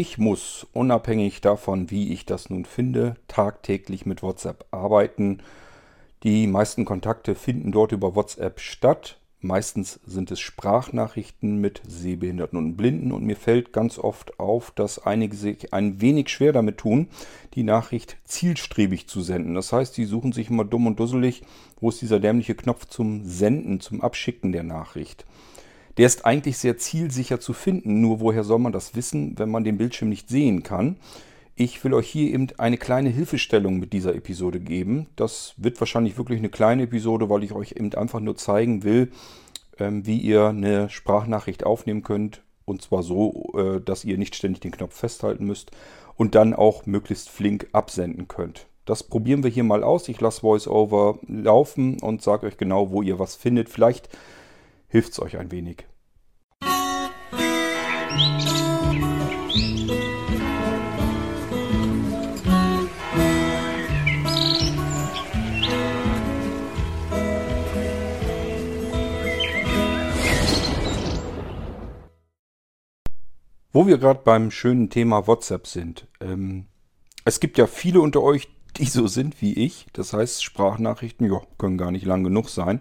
Ich muss, unabhängig davon, wie ich das nun finde, tagtäglich mit WhatsApp arbeiten. Die meisten Kontakte finden dort über WhatsApp statt. Meistens sind es Sprachnachrichten mit Sehbehinderten und Blinden und mir fällt ganz oft auf, dass einige sich ein wenig schwer damit tun, die Nachricht zielstrebig zu senden. Das heißt, sie suchen sich immer dumm und dusselig, wo ist dieser dämliche Knopf zum Senden, zum Abschicken der Nachricht. Der ist eigentlich sehr zielsicher zu finden, nur woher soll man das wissen, wenn man den Bildschirm nicht sehen kann? Ich will euch hier eben eine kleine Hilfestellung mit dieser Episode geben. Das wird wahrscheinlich wirklich eine kleine Episode, weil ich euch eben einfach nur zeigen will, ähm, wie ihr eine Sprachnachricht aufnehmen könnt. Und zwar so, äh, dass ihr nicht ständig den Knopf festhalten müsst und dann auch möglichst flink absenden könnt. Das probieren wir hier mal aus. Ich lasse VoiceOver laufen und sage euch genau, wo ihr was findet. Vielleicht hilft es euch ein wenig. Wo wir gerade beim schönen Thema WhatsApp sind. Ähm, es gibt ja viele unter euch, die so sind wie ich. Das heißt, Sprachnachrichten ja, können gar nicht lang genug sein.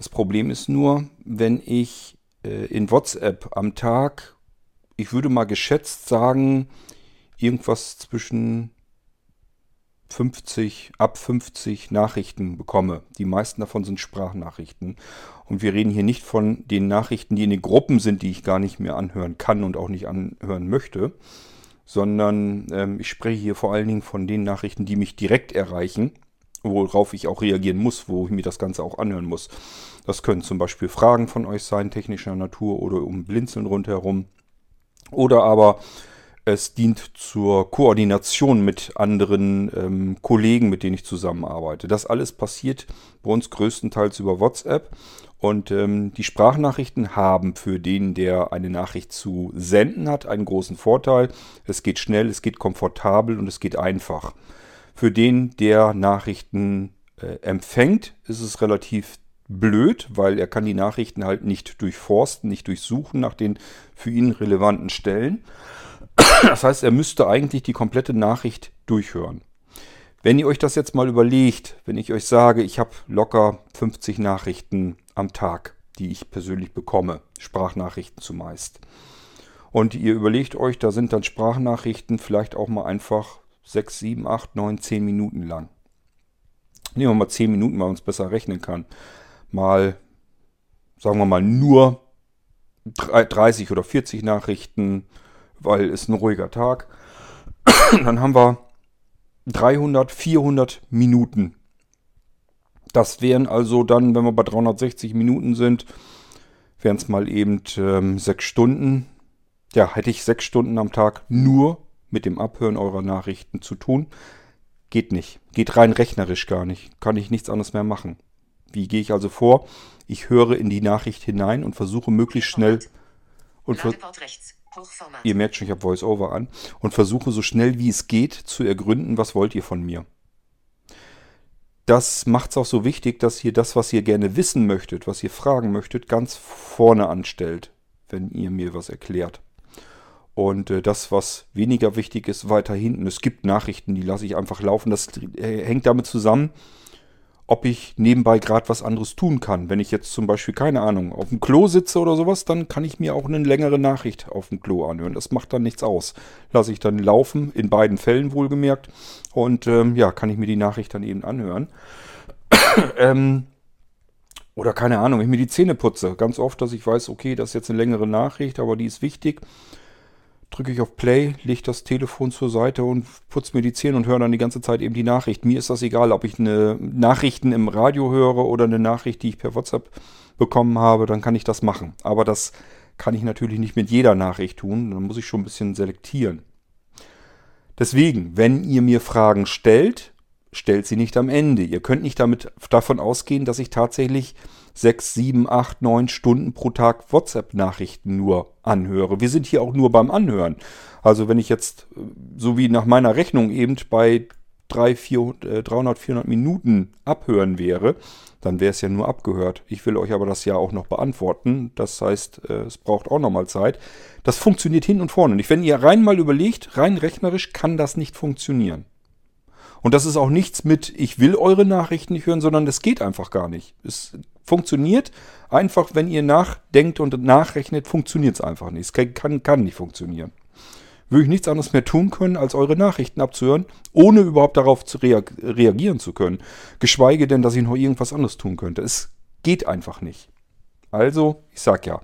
Das Problem ist nur, wenn ich äh, in WhatsApp am Tag, ich würde mal geschätzt sagen, irgendwas zwischen 50, ab 50 Nachrichten bekomme. Die meisten davon sind Sprachnachrichten. Und wir reden hier nicht von den Nachrichten, die in den Gruppen sind, die ich gar nicht mehr anhören kann und auch nicht anhören möchte, sondern ähm, ich spreche hier vor allen Dingen von den Nachrichten, die mich direkt erreichen worauf ich auch reagieren muss, wo ich mir das Ganze auch anhören muss. Das können zum Beispiel Fragen von euch sein, technischer Natur oder um Blinzeln rundherum. Oder aber es dient zur Koordination mit anderen ähm, Kollegen, mit denen ich zusammenarbeite. Das alles passiert bei uns größtenteils über WhatsApp. Und ähm, die Sprachnachrichten haben für den, der eine Nachricht zu senden hat, einen großen Vorteil. Es geht schnell, es geht komfortabel und es geht einfach. Für den, der Nachrichten äh, empfängt, ist es relativ blöd, weil er kann die Nachrichten halt nicht durchforsten, nicht durchsuchen nach den für ihn relevanten Stellen. Das heißt, er müsste eigentlich die komplette Nachricht durchhören. Wenn ihr euch das jetzt mal überlegt, wenn ich euch sage, ich habe locker 50 Nachrichten am Tag, die ich persönlich bekomme, Sprachnachrichten zumeist. Und ihr überlegt euch, da sind dann Sprachnachrichten vielleicht auch mal einfach 6, 7, 8, 9, 10 Minuten lang. Nehmen wir mal 10 Minuten, weil man es besser rechnen kann. Mal, sagen wir mal, nur 30 oder 40 Nachrichten, weil es ein ruhiger Tag. Dann haben wir 300, 400 Minuten. Das wären also dann, wenn wir bei 360 Minuten sind, wären es mal eben ähm, 6 Stunden. Ja, hätte ich 6 Stunden am Tag nur mit dem Abhören eurer Nachrichten zu tun. Geht nicht. Geht rein rechnerisch gar nicht. Kann ich nichts anderes mehr machen. Wie gehe ich also vor? Ich höre in die Nachricht hinein und versuche möglichst schnell und ver ihr merkt schon, ich habe Voice-Over an und versuche so schnell wie es geht zu ergründen, was wollt ihr von mir. Das macht es auch so wichtig, dass ihr das, was ihr gerne wissen möchtet, was ihr fragen möchtet, ganz vorne anstellt, wenn ihr mir was erklärt. Und äh, das, was weniger wichtig ist, weiter hinten. Es gibt Nachrichten, die lasse ich einfach laufen. Das äh, hängt damit zusammen, ob ich nebenbei gerade was anderes tun kann. Wenn ich jetzt zum Beispiel, keine Ahnung, auf dem Klo sitze oder sowas, dann kann ich mir auch eine längere Nachricht auf dem Klo anhören. Das macht dann nichts aus. Lasse ich dann laufen, in beiden Fällen wohlgemerkt. Und ähm, ja, kann ich mir die Nachricht dann eben anhören. ähm, oder keine Ahnung, wenn ich mir die Zähne putze. Ganz oft, dass ich weiß, okay, das ist jetzt eine längere Nachricht, aber die ist wichtig drücke ich auf Play, lege das Telefon zur Seite und putze mir die Zähne und höre dann die ganze Zeit eben die Nachricht. Mir ist das egal, ob ich eine Nachrichten im Radio höre oder eine Nachricht, die ich per WhatsApp bekommen habe, dann kann ich das machen. Aber das kann ich natürlich nicht mit jeder Nachricht tun, dann muss ich schon ein bisschen selektieren. Deswegen, wenn ihr mir Fragen stellt, stellt sie nicht am Ende. Ihr könnt nicht damit davon ausgehen, dass ich tatsächlich sechs, sieben, acht, neun Stunden pro Tag WhatsApp-Nachrichten nur anhöre. Wir sind hier auch nur beim Anhören. Also wenn ich jetzt, äh, so wie nach meiner Rechnung eben bei 300, 400, 300 400 Minuten abhören wäre, dann wäre es ja nur abgehört. Ich will euch aber das ja auch noch beantworten. Das heißt, äh, es braucht auch nochmal Zeit. Das funktioniert hin und vorne nicht. Wenn ihr rein mal überlegt, rein rechnerisch kann das nicht funktionieren. Und das ist auch nichts mit, ich will eure Nachrichten nicht hören, sondern das geht einfach gar nicht. Es funktioniert einfach, wenn ihr nachdenkt und nachrechnet, funktioniert es einfach nicht. Es kann, kann nicht funktionieren. Würde ich nichts anderes mehr tun können, als eure Nachrichten abzuhören, ohne überhaupt darauf zu reagieren zu können. Geschweige denn, dass ich noch irgendwas anderes tun könnte. Es geht einfach nicht. Also, ich sag ja,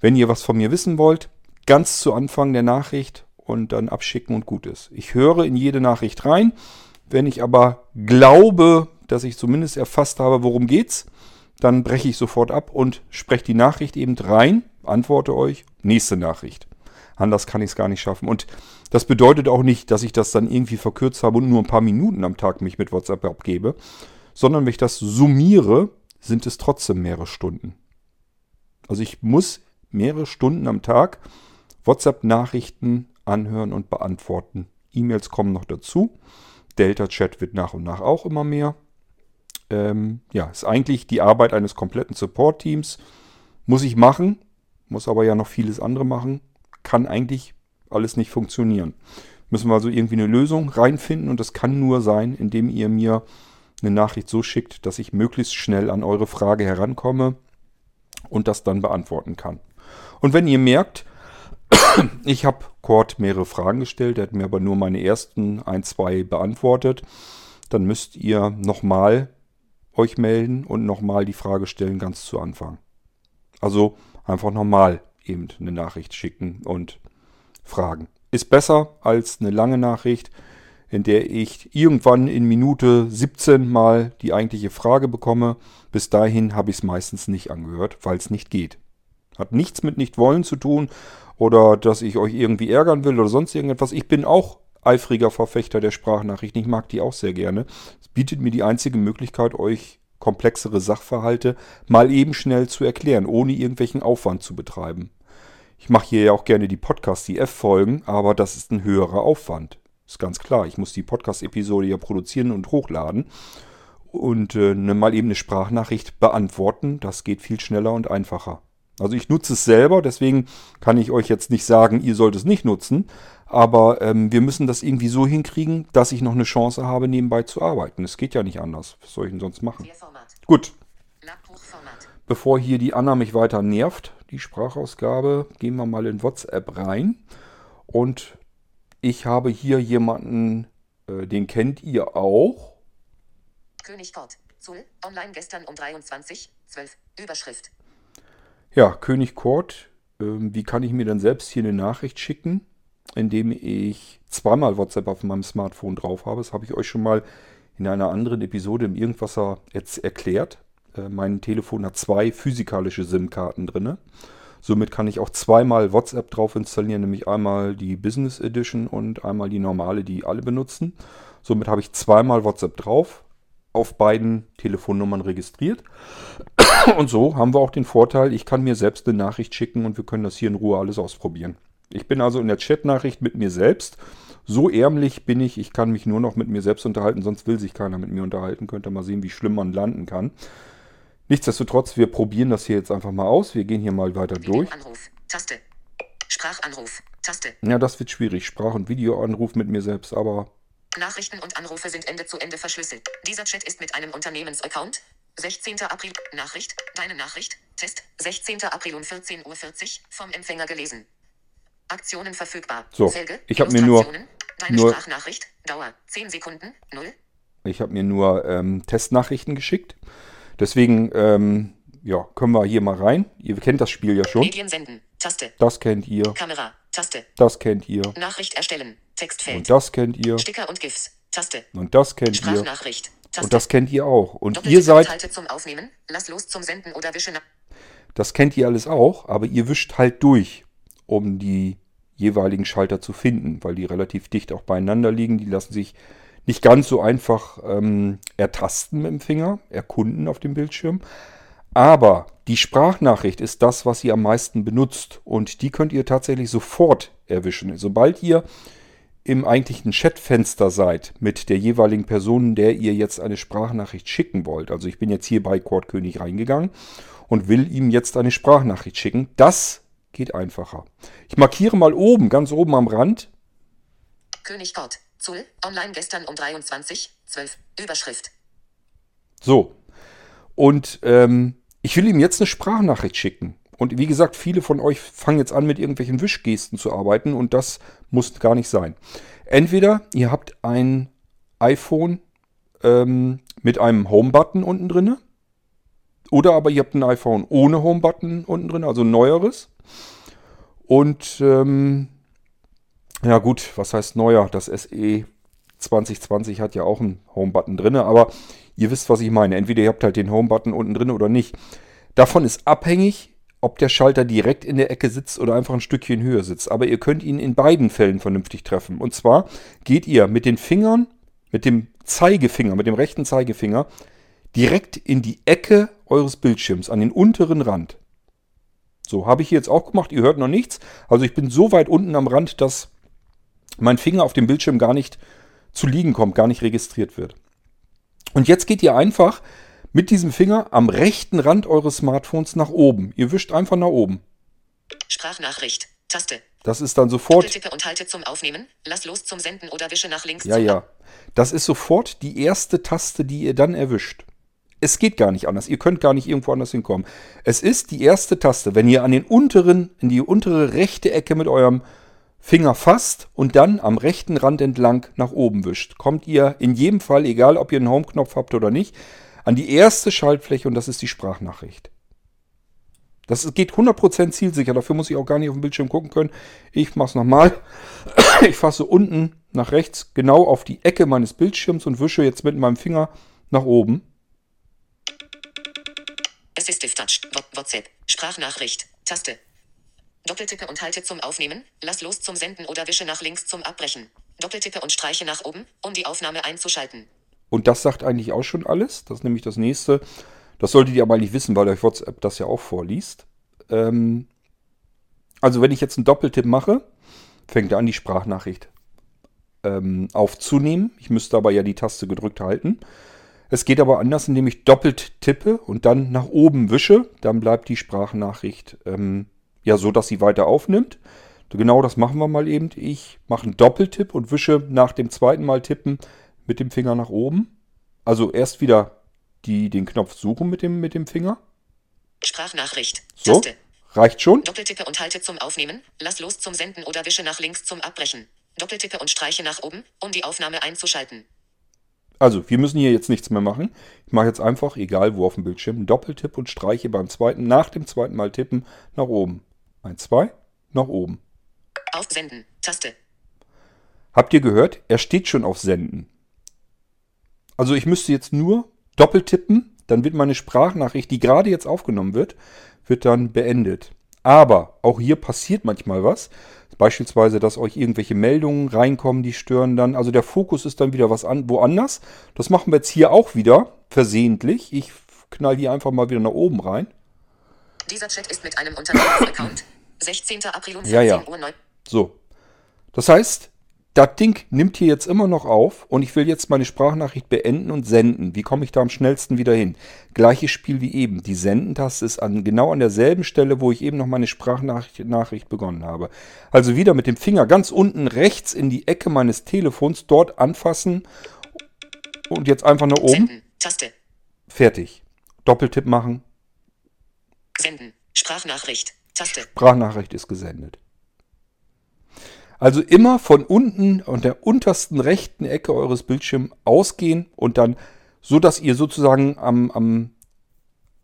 wenn ihr was von mir wissen wollt, ganz zu Anfang der Nachricht und dann abschicken und gut ist. Ich höre in jede Nachricht rein. Wenn ich aber glaube, dass ich zumindest erfasst habe, worum geht's, dann breche ich sofort ab und spreche die Nachricht eben rein, antworte euch, nächste Nachricht. Anders kann ich es gar nicht schaffen. Und das bedeutet auch nicht, dass ich das dann irgendwie verkürzt habe und nur ein paar Minuten am Tag mich mit WhatsApp abgebe, sondern wenn ich das summiere, sind es trotzdem mehrere Stunden. Also ich muss mehrere Stunden am Tag WhatsApp-Nachrichten anhören und beantworten. E-Mails kommen noch dazu. Delta-Chat wird nach und nach auch immer mehr. Ähm, ja, ist eigentlich die Arbeit eines kompletten Support-Teams. Muss ich machen, muss aber ja noch vieles andere machen. Kann eigentlich alles nicht funktionieren. Müssen wir also irgendwie eine Lösung reinfinden und das kann nur sein, indem ihr mir eine Nachricht so schickt, dass ich möglichst schnell an eure Frage herankomme und das dann beantworten kann. Und wenn ihr merkt, ich habe Cord mehrere Fragen gestellt, er hat mir aber nur meine ersten ein, zwei beantwortet. Dann müsst ihr nochmal euch melden und nochmal die Frage stellen ganz zu Anfang. Also einfach nochmal eben eine Nachricht schicken und fragen. Ist besser als eine lange Nachricht, in der ich irgendwann in Minute 17 mal die eigentliche Frage bekomme. Bis dahin habe ich es meistens nicht angehört, weil es nicht geht. Hat nichts mit nicht wollen zu tun, oder dass ich euch irgendwie ärgern will oder sonst irgendetwas. Ich bin auch eifriger Verfechter der Sprachnachrichten. Ich mag die auch sehr gerne. Es bietet mir die einzige Möglichkeit, euch komplexere Sachverhalte mal eben schnell zu erklären, ohne irgendwelchen Aufwand zu betreiben. Ich mache hier ja auch gerne die Podcast-IF-Folgen, aber das ist ein höherer Aufwand. Ist ganz klar. Ich muss die Podcast-Episode ja produzieren und hochladen. Und äh, ne, mal eben eine Sprachnachricht beantworten, das geht viel schneller und einfacher. Also ich nutze es selber, deswegen kann ich euch jetzt nicht sagen, ihr sollt es nicht nutzen. Aber ähm, wir müssen das irgendwie so hinkriegen, dass ich noch eine Chance habe, nebenbei zu arbeiten. Es geht ja nicht anders. Was soll ich denn sonst machen? Gut. Bevor hier die Anna mich weiter nervt, die Sprachausgabe, gehen wir mal in WhatsApp rein. Und ich habe hier jemanden, äh, den kennt ihr auch. König Kort. Zul, online gestern um 23, 12, Überschrift. Ja, König Kurt, ähm, wie kann ich mir dann selbst hier eine Nachricht schicken, indem ich zweimal WhatsApp auf meinem Smartphone drauf habe? Das habe ich euch schon mal in einer anderen Episode im Irgendwasser jetzt erklärt. Äh, mein Telefon hat zwei physikalische SIM-Karten drin. Somit kann ich auch zweimal WhatsApp drauf installieren, nämlich einmal die Business Edition und einmal die normale, die alle benutzen. Somit habe ich zweimal WhatsApp drauf, auf beiden Telefonnummern registriert. Und so haben wir auch den Vorteil, ich kann mir selbst eine Nachricht schicken und wir können das hier in Ruhe alles ausprobieren. Ich bin also in der Chatnachricht mit mir selbst. So ärmlich bin ich, ich kann mich nur noch mit mir selbst unterhalten, sonst will sich keiner mit mir unterhalten. Könnt ihr mal sehen, wie schlimm man landen kann. Nichtsdestotrotz, wir probieren das hier jetzt einfach mal aus. Wir gehen hier mal weiter durch. Anruf, Taste. Sprachanruf, Taste. Ja, das wird schwierig. Sprach- und Videoanruf mit mir selbst, aber Nachrichten und Anrufe sind Ende zu Ende verschlüsselt. Dieser Chat ist mit einem Unternehmensaccount. 16. April. Nachricht. Deine Nachricht. Test. 16. April um 14.40 Uhr vom Empfänger gelesen. Aktionen verfügbar. So, Felge, ich habe mir nur, Deine nur Sprachnachricht. Dauer 10 Sekunden. 0. Ich habe mir nur ähm, Testnachrichten geschickt. Deswegen ähm, ja, können wir hier mal rein. Ihr kennt das Spiel ja schon. Medien senden. Taste. Das kennt ihr. Kamera. Taste. Das kennt ihr. Nachricht erstellen. Textfeld. Und das kennt ihr. Sticker und GIFs. Taste. Und das kennt ihr. Sprachnachricht. Taste. Und das kennt ihr auch. Und Doppelte ihr seid. Halte zum Aufnehmen. Lass los zum Senden oder wische nach. Das kennt ihr alles auch, aber ihr wischt halt durch, um die jeweiligen Schalter zu finden, weil die relativ dicht auch beieinander liegen. Die lassen sich nicht ganz so einfach ähm, ertasten mit dem Finger, erkunden auf dem Bildschirm. Aber die Sprachnachricht ist das, was ihr am meisten benutzt. Und die könnt ihr tatsächlich sofort erwischen. Sobald ihr im eigentlichen Chatfenster seid mit der jeweiligen Person, der ihr jetzt eine Sprachnachricht schicken wollt. Also ich bin jetzt hier bei König reingegangen und will ihm jetzt eine Sprachnachricht schicken. Das geht einfacher. Ich markiere mal oben, ganz oben am Rand. König Kort. Zul. Online gestern um 23. 12. Überschrift. So. Und ähm, ich will ihm jetzt eine Sprachnachricht schicken. Und wie gesagt, viele von euch fangen jetzt an, mit irgendwelchen Wischgesten zu arbeiten und das muss gar nicht sein. Entweder ihr habt ein iPhone ähm, mit einem Home-Button unten drin. Oder aber ihr habt ein iPhone ohne Home-Button unten drin, also ein neueres. Und ähm, ja gut, was heißt neuer? Das SE 2020 hat ja auch einen Home-Button drin, aber ihr wisst, was ich meine. Entweder ihr habt halt den Home-Button unten drin oder nicht. Davon ist abhängig, ob der Schalter direkt in der Ecke sitzt oder einfach ein Stückchen höher sitzt. Aber ihr könnt ihn in beiden Fällen vernünftig treffen. Und zwar geht ihr mit den Fingern, mit dem Zeigefinger, mit dem rechten Zeigefinger, direkt in die Ecke eures Bildschirms, an den unteren Rand. So, habe ich jetzt auch gemacht. Ihr hört noch nichts. Also ich bin so weit unten am Rand, dass mein Finger auf dem Bildschirm gar nicht zu liegen kommt, gar nicht registriert wird. Und jetzt geht ihr einfach mit diesem Finger am rechten Rand eures Smartphones nach oben. Ihr wischt einfach nach oben. Sprachnachricht. Taste. Das ist dann sofort. Tippe und halte zum Aufnehmen. Lass los zum Senden oder wische nach links. Ja, ja. Das ist sofort die erste Taste, die ihr dann erwischt. Es geht gar nicht anders. Ihr könnt gar nicht irgendwo anders hinkommen. Es ist die erste Taste. Wenn ihr an den unteren, in die untere rechte Ecke mit eurem Finger fasst und dann am rechten Rand entlang nach oben wischt, kommt ihr in jedem Fall, egal ob ihr einen Home-Knopf habt oder nicht, an die erste Schaltfläche und das ist die Sprachnachricht. Das geht 100% zielsicher, dafür muss ich auch gar nicht auf dem Bildschirm gucken können. Ich mache es nochmal. Ich fasse unten nach rechts genau auf die Ecke meines Bildschirms und wische jetzt mit meinem Finger nach oben. Assistive Touch, WhatsApp, Sprachnachricht, Taste. Doppeltippe und halte zum Aufnehmen, lass los zum Senden oder wische nach links zum Abbrechen. Doppeltippe und streiche nach oben, um die Aufnahme einzuschalten. Und das sagt eigentlich auch schon alles. Das ist nämlich das nächste. Das solltet ihr aber nicht wissen, weil euch WhatsApp das ja auch vorliest. Ähm also wenn ich jetzt einen Doppeltipp mache, fängt er an, die Sprachnachricht ähm, aufzunehmen. Ich müsste aber ja die Taste gedrückt halten. Es geht aber anders, indem ich doppelt tippe und dann nach oben wische. Dann bleibt die Sprachnachricht ähm, ja so, dass sie weiter aufnimmt. Genau das machen wir mal eben. Ich mache einen Doppeltipp und wische nach dem zweiten Mal tippen mit dem Finger nach oben. Also erst wieder die, den Knopf suchen mit dem, mit dem Finger. Sprachnachricht. So, Taste. reicht schon. Doppeltippe und halte zum Aufnehmen. Lass los zum Senden oder wische nach links zum Abbrechen. Doppeltippe und streiche nach oben, um die Aufnahme einzuschalten. Also, wir müssen hier jetzt nichts mehr machen. Ich mache jetzt einfach, egal wo auf dem Bildschirm, einen Doppeltipp und streiche beim zweiten, nach dem zweiten Mal tippen, nach oben. Ein, zwei, nach oben. Auf Senden. Taste. Habt ihr gehört? Er steht schon auf Senden. Also ich müsste jetzt nur doppelt tippen, dann wird meine Sprachnachricht, die gerade jetzt aufgenommen wird, wird dann beendet. Aber auch hier passiert manchmal was. Beispielsweise, dass euch irgendwelche Meldungen reinkommen, die stören dann. Also der Fokus ist dann wieder was an, woanders. Das machen wir jetzt hier auch wieder, versehentlich. Ich knall hier einfach mal wieder nach oben rein. Dieser Chat ist mit einem Unternehmensaccount. 16. April um 14 ja, ja. Uhr 9. So. Das heißt, das Ding nimmt hier jetzt immer noch auf und ich will jetzt meine Sprachnachricht beenden und senden. Wie komme ich da am schnellsten wieder hin? Gleiches Spiel wie eben. Die Sendentaste ist an, genau an derselben Stelle, wo ich eben noch meine Sprachnachricht begonnen habe. Also wieder mit dem Finger ganz unten rechts in die Ecke meines Telefons dort anfassen und jetzt einfach nach oben. Senden. Taste. Fertig. Doppeltipp machen. Senden. Sprachnachricht. Taste. Sprachnachricht ist gesendet. Also immer von unten und der untersten rechten Ecke eures Bildschirms ausgehen und dann so, dass ihr sozusagen am, am,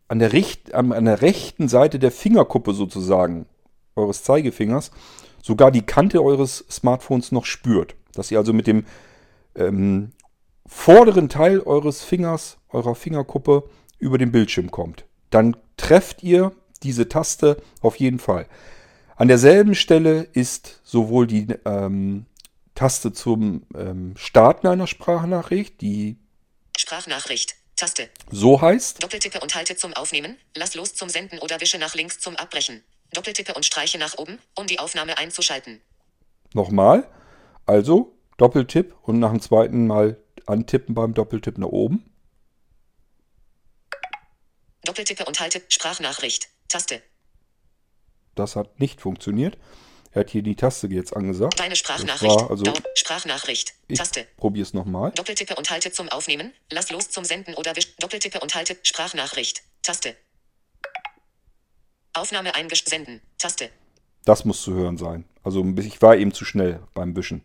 an, der Richt, am, an der rechten Seite der Fingerkuppe sozusagen eures Zeigefingers sogar die Kante eures Smartphones noch spürt. Dass ihr also mit dem ähm, vorderen Teil eures Fingers, eurer Fingerkuppe über den Bildschirm kommt. Dann trefft ihr diese Taste auf jeden Fall. An derselben Stelle ist sowohl die ähm, Taste zum ähm, Starten einer Sprachnachricht, die Sprachnachricht, Taste. So heißt. Doppeltippe und halte zum Aufnehmen, lass los zum Senden oder wische nach links zum Abbrechen. Doppeltippe und streiche nach oben, um die Aufnahme einzuschalten. Nochmal. Also Doppeltipp und nach dem zweiten Mal antippen beim Doppeltipp nach oben. Doppeltippe und halte Sprachnachricht. Taste. Das hat nicht funktioniert. Er hat hier die Taste jetzt angesagt. Deine Sprachnachricht. war also. Sprachnachricht. ich Taste. probiere es nochmal. Doppeltippe und halte zum Aufnehmen. Lass los zum Senden oder wisch. Doppeltippe und halte Sprachnachricht. Taste. Aufnahme eingesch senden. Taste. Das muss zu hören sein. Also ich war eben zu schnell beim Wischen.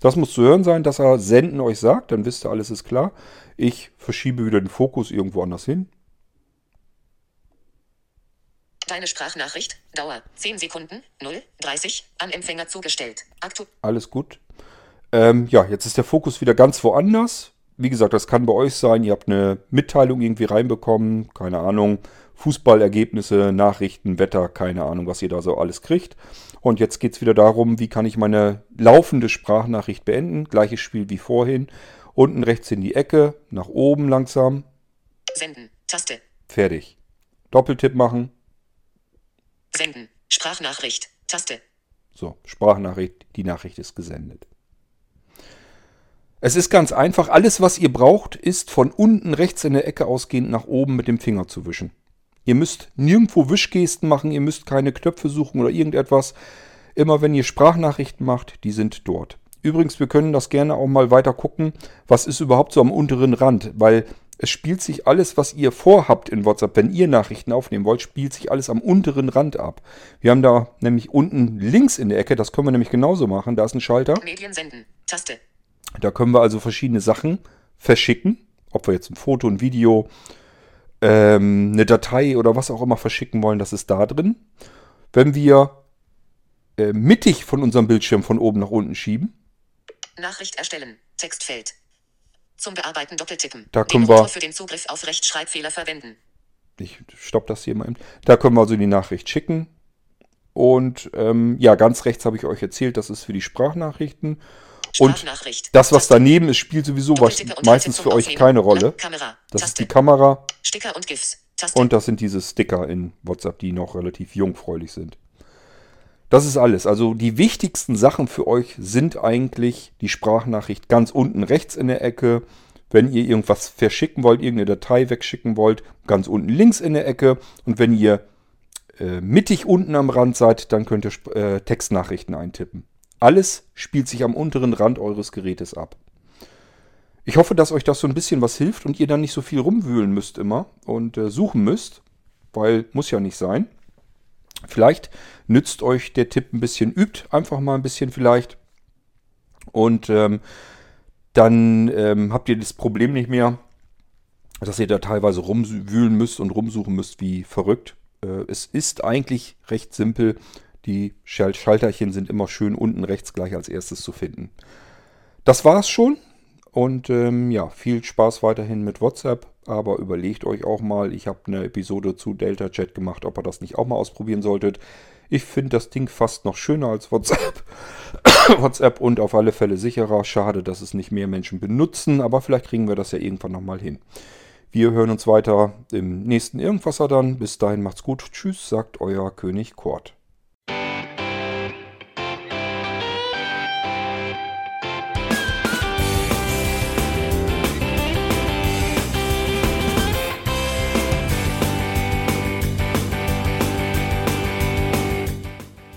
Das muss zu hören sein, dass er Senden euch sagt, dann wisst ihr, alles ist klar. Ich verschiebe wieder den Fokus irgendwo anders hin. Deine Sprachnachricht. Dauer 10 Sekunden. 0, 30. An Empfänger zugestellt. Aktu Alles gut. Ähm, ja, jetzt ist der Fokus wieder ganz woanders. Wie gesagt, das kann bei euch sein. Ihr habt eine Mitteilung irgendwie reinbekommen. Keine Ahnung. Fußballergebnisse, Nachrichten, Wetter, keine Ahnung, was ihr da so alles kriegt. Und jetzt geht es wieder darum, wie kann ich meine laufende Sprachnachricht beenden. Gleiches Spiel wie vorhin. Unten rechts in die Ecke, nach oben langsam. Senden. Taste. Fertig. Doppeltipp machen. Senden. Sprachnachricht. Taste. So, Sprachnachricht, die Nachricht ist gesendet. Es ist ganz einfach, alles was ihr braucht, ist von unten rechts in der Ecke ausgehend nach oben mit dem Finger zu wischen. Ihr müsst nirgendwo Wischgesten machen, ihr müsst keine Knöpfe suchen oder irgendetwas. Immer wenn ihr Sprachnachrichten macht, die sind dort. Übrigens, wir können das gerne auch mal weiter gucken, was ist überhaupt so am unteren Rand, weil es spielt sich alles, was ihr vorhabt in WhatsApp, wenn ihr Nachrichten aufnehmen wollt, spielt sich alles am unteren Rand ab. Wir haben da nämlich unten links in der Ecke, das können wir nämlich genauso machen, da ist ein Schalter. Medien senden. Taste. Da können wir also verschiedene Sachen verschicken, ob wir jetzt ein Foto, ein Video, ähm, eine Datei oder was auch immer verschicken wollen, das ist da drin. Wenn wir äh, mittig von unserem Bildschirm von oben nach unten schieben, Nachricht erstellen. Textfeld. Zum Bearbeiten doppeltippen. Da können wir- für den Zugriff auf Rechtschreibfehler verwenden. ich stopp das hier mal eben, da können wir also die Nachricht schicken. Und ähm, ja, ganz rechts habe ich euch erzählt, das ist für die Sprachnachrichten. Und das, was daneben ist, spielt sowieso meistens für euch keine Rolle. Kamera. Das ist Taste. die Kamera Sticker und GIFs. Taste. und das sind diese Sticker in WhatsApp, die noch relativ jungfräulich sind. Das ist alles. Also die wichtigsten Sachen für euch sind eigentlich die Sprachnachricht ganz unten rechts in der Ecke. Wenn ihr irgendwas verschicken wollt, irgendeine Datei wegschicken wollt, ganz unten links in der Ecke. Und wenn ihr äh, mittig unten am Rand seid, dann könnt ihr äh, Textnachrichten eintippen. Alles spielt sich am unteren Rand eures Gerätes ab. Ich hoffe, dass euch das so ein bisschen was hilft und ihr dann nicht so viel rumwühlen müsst immer und äh, suchen müsst, weil muss ja nicht sein. Vielleicht nützt euch der Tipp ein bisschen, übt einfach mal ein bisschen vielleicht und ähm, dann ähm, habt ihr das Problem nicht mehr, dass ihr da teilweise rumwühlen müsst und rumsuchen müsst wie verrückt. Äh, es ist eigentlich recht simpel. Die Schal- Schalterchen sind immer schön unten rechts gleich als erstes zu finden. Das war's schon. Und ähm, ja, viel Spaß weiterhin mit WhatsApp. Aber überlegt euch auch mal, ich habe eine Episode zu Delta Chat gemacht, ob ihr das nicht auch mal ausprobieren solltet. Ich finde das Ding fast noch schöner als WhatsApp. WhatsApp und auf alle Fälle sicherer. Schade, dass es nicht mehr Menschen benutzen, aber vielleicht kriegen wir das ja irgendwann nochmal hin. Wir hören uns weiter im nächsten Irgendwasser dann. Bis dahin macht's gut. Tschüss, sagt euer König Kort.